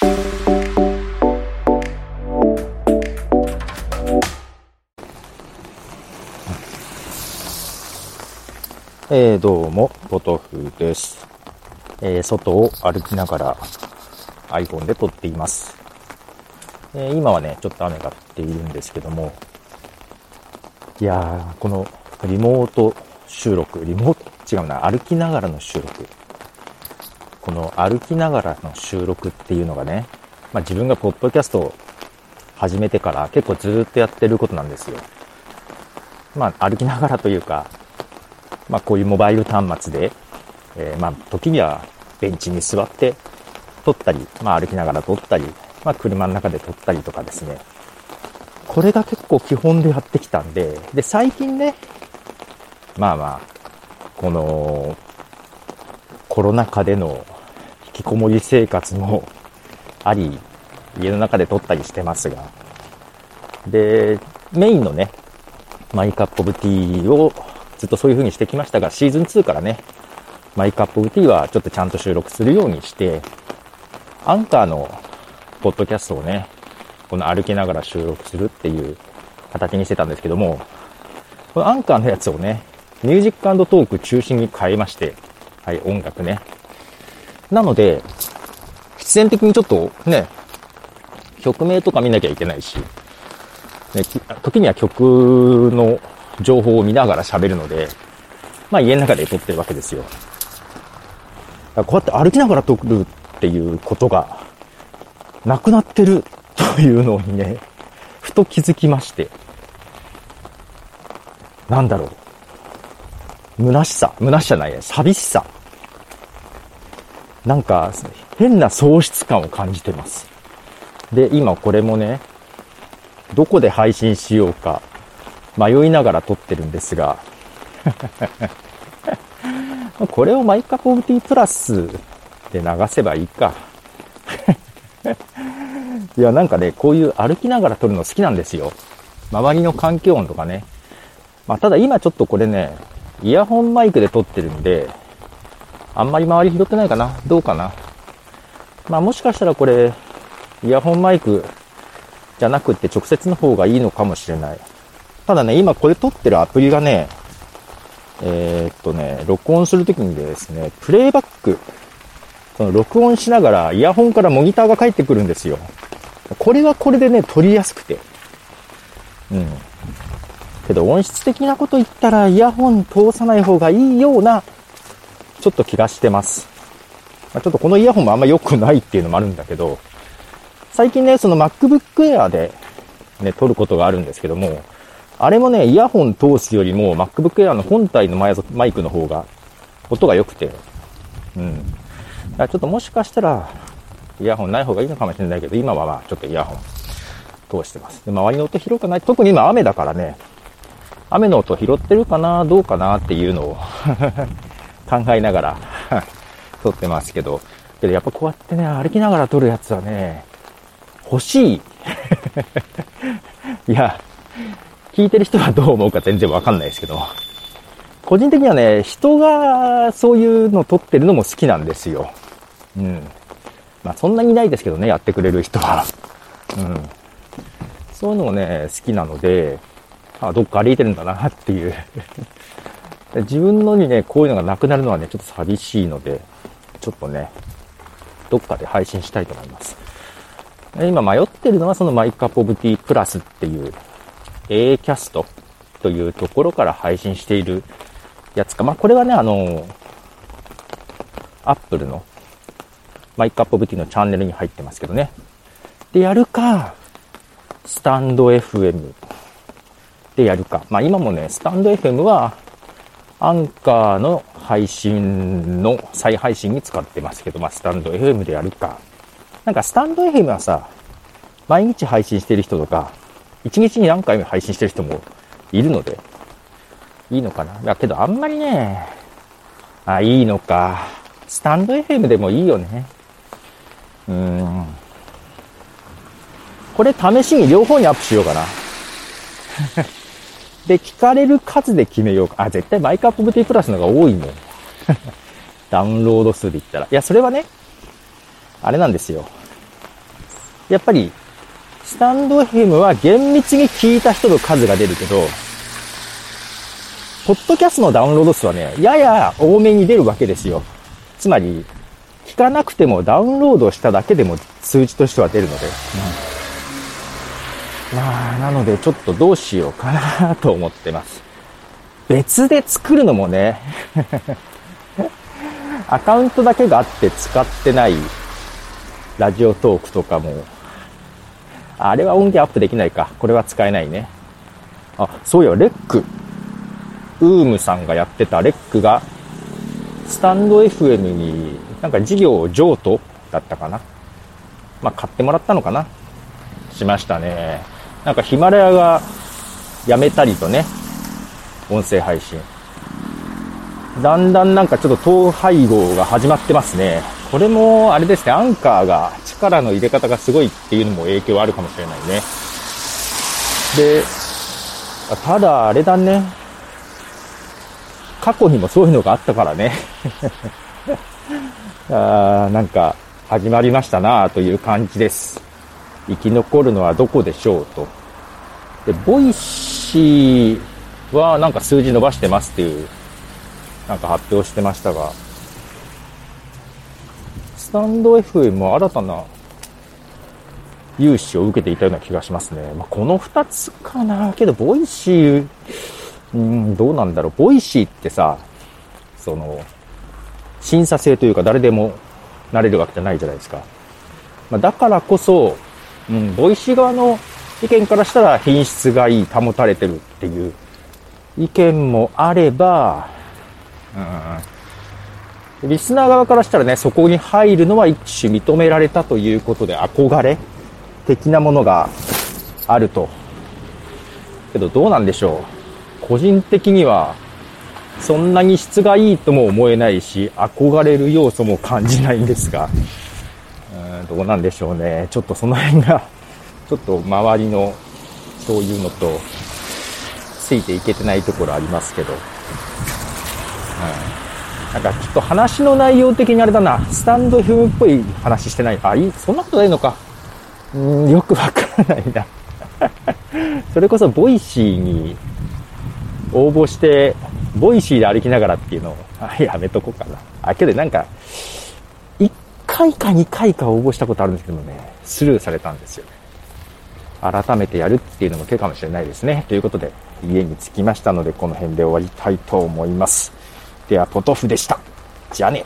えー、どうも、ポトフです。えー、外を歩きながら iPhone で撮っています。えー、今はね、ちょっと雨が降っているんですけども、いやー、このリモート収録、リモート、違うな、歩きながらの収録。この歩きながらの収録っていうのがね、まあ自分がポッドキャストを始めてから結構ずっとやってることなんですよ。まあ歩きながらというか、まあ、こういうモバイル端末で、えー、まあ、時にはベンチに座って撮ったり、まあ、歩きながら撮ったり、まあ、車の中で撮ったりとかですね。これが結構基本でやってきたんで、で、最近ね、まあまあ、この、コロナ禍でのきこもり生活もあり、家の中で撮ったりしてますが、で、メインのね、マイカップオブティーをずっとそういう風にしてきましたが、シーズン2からね、マイカップオブティーはちょっとちゃんと収録するようにして、アンカーのポッドキャストをね、この歩きながら収録するっていう形にしてたんですけども、このアンカーのやつをね、ミュージックトーク中心に変えまして、はい、音楽ね。なので、必然的にちょっとね、曲名とか見なきゃいけないし、ね、時には曲の情報を見ながら喋るので、まあ家の中で撮ってるわけですよ。こうやって歩きながら撮るっていうことがなくなってるというのにね、ふと気づきまして。なんだろう。虚しさ。虚しさない。寂しさ。なんか、変な喪失感を感じてます。で、今これもね、どこで配信しようか迷いながら撮ってるんですが これをマイカポブティプラスで流せばいいか いや、なんかね、こういう歩きながら撮るの好きなんですよ。周りの環境音とかね。まあ、ただ今ちょっとこれね、イヤホンマイクで撮ってるんで、あんまり周り拾ってないかなどうかなまあもしかしたらこれ、イヤホンマイクじゃなくって直接の方がいいのかもしれない。ただね、今これ撮ってるアプリがね、えー、っとね、録音するときにですね、プレイバック、その録音しながらイヤホンからモニターが返ってくるんですよ。これはこれでね、撮りやすくて。うん。けど音質的なこと言ったらイヤホン通さない方がいいような、ちょっと気がしてます。まあ、ちょっとこのイヤホンもあんま良くないっていうのもあるんだけど、最近ね、その MacBook Air でね、撮ることがあるんですけども、あれもね、イヤホン通すよりも MacBook Air の本体のマイクの方が音が良くて、うん。ちょっともしかしたら、イヤホンない方がいいのかもしれないけど、今はまあちょっとイヤホン通してます。で、周りの音拾うかない。特に今雨だからね、雨の音拾ってるかな、どうかなっていうのを考えながら撮ってますけど、けどやっぱこうやってね、歩きながら撮るやつはね、欲しい。いや、聞いてる人はどう思うか全然わかんないですけど、個人的にはね、人がそういうの撮ってるのも好きなんですよ。うん。まあそんなにないですけどね、やってくれる人は。うん。そういうのもね、好きなので、あ、どっか歩いてるんだなっていう自分のにね、こういうのがなくなるのはね、ちょっと寂しいので、ちょっとね、どっかで配信したいと思います。今迷ってるのはその My Cup of Tea Plus っていう A キャストというところから配信しているやつか。まあ、これはね、あの、アップルの My Cup of Tea のチャンネルに入ってますけどね。で、やるか、スタンド FM でやるか。まあ、今もね、スタンド FM は、アンカーの配信の再配信に使ってますけど、まあ、スタンド FM でやるか。なんか、スタンド FM はさ、毎日配信してる人とか、1日に何回も配信してる人もいるので、いいのかな。だけどあんまりね、あ、いいのか。スタンド FM でもいいよね。うーん。これ試しに両方にアップしようかな。で、聞かれる数で決めようか。あ、絶対マイクアップ VT プラスの方が多いもん。ダウンロード数で言ったら。いや、それはね、あれなんですよ。やっぱり、スタンド FM は厳密に聞いた人の数が出るけど、ポッドキャストのダウンロード数はね、やや多めに出るわけですよ。つまり、聞かなくてもダウンロードしただけでも数値としては出るので。うん、まあ、なのでちょっとどうしようかなと思ってます。別で作るのもね アカウントだけがあって使ってないラジオトークとかも、あれは音源アップできないか。これは使えないね。あ、そういや、レック。ウームさんがやってたレックが、スタンド FM になんか事業を譲渡だったかな。まあ、買ってもらったのかな。しましたね。なんかヒマラヤがやめたりとね、音声配信。だんだんなんかちょっと統廃合が始まってますね。これもあれですね、アンカーが力の入れ方がすごいっていうのも影響あるかもしれないね。で、ただあれだね。過去にもそういうのがあったからね。あなんか始まりましたなという感じです。生き残るのはどこでしょうと。で、 Voicy はなんか数字伸ばしてますっていう、なんか発表してましたが、 stand.fm も新たな融資を受けていたような気がしますね。まあ、この2つかな。けど、 Voicy、うん、どうなんだろう。 Voicy ってさ、その、審査制というか誰でもなれるわけじゃないじゃないですか。まあ、だからこそ、うん、 Voicy 側の意見からしたら品質がいい、保たれてるっていう意見もあれば、うん、リスナー側からしたらね、そこに入るのは一種認められたということで憧れ的なものがあると。けどどうなんでしょう。個人的には、そんなに質がいいとも思えないし、憧れる要素も感じないんですが、うんどうなんでしょうね。ちょっとその辺が、ちょっと周りのそういうのと、ついていけてないところありますけど、うん、なんかちょっと話の内容的にあれだな、スタンド FM っぽい話してない。あ、いい、そんなことないのか。うん、よくわからないな。それこそ、 Voicy に応募して、 Voicy で歩きながらっていうのを、あ、やめとこうかな。あ、けどなんか、回か2回か応募したことあるんですけどもね、スルーされたんですよね。改めてやるっていうのも手かもしれないですね。ということで、家に着きましたので、この辺で終わりたいと思います。では、ポトフでした。じゃあね。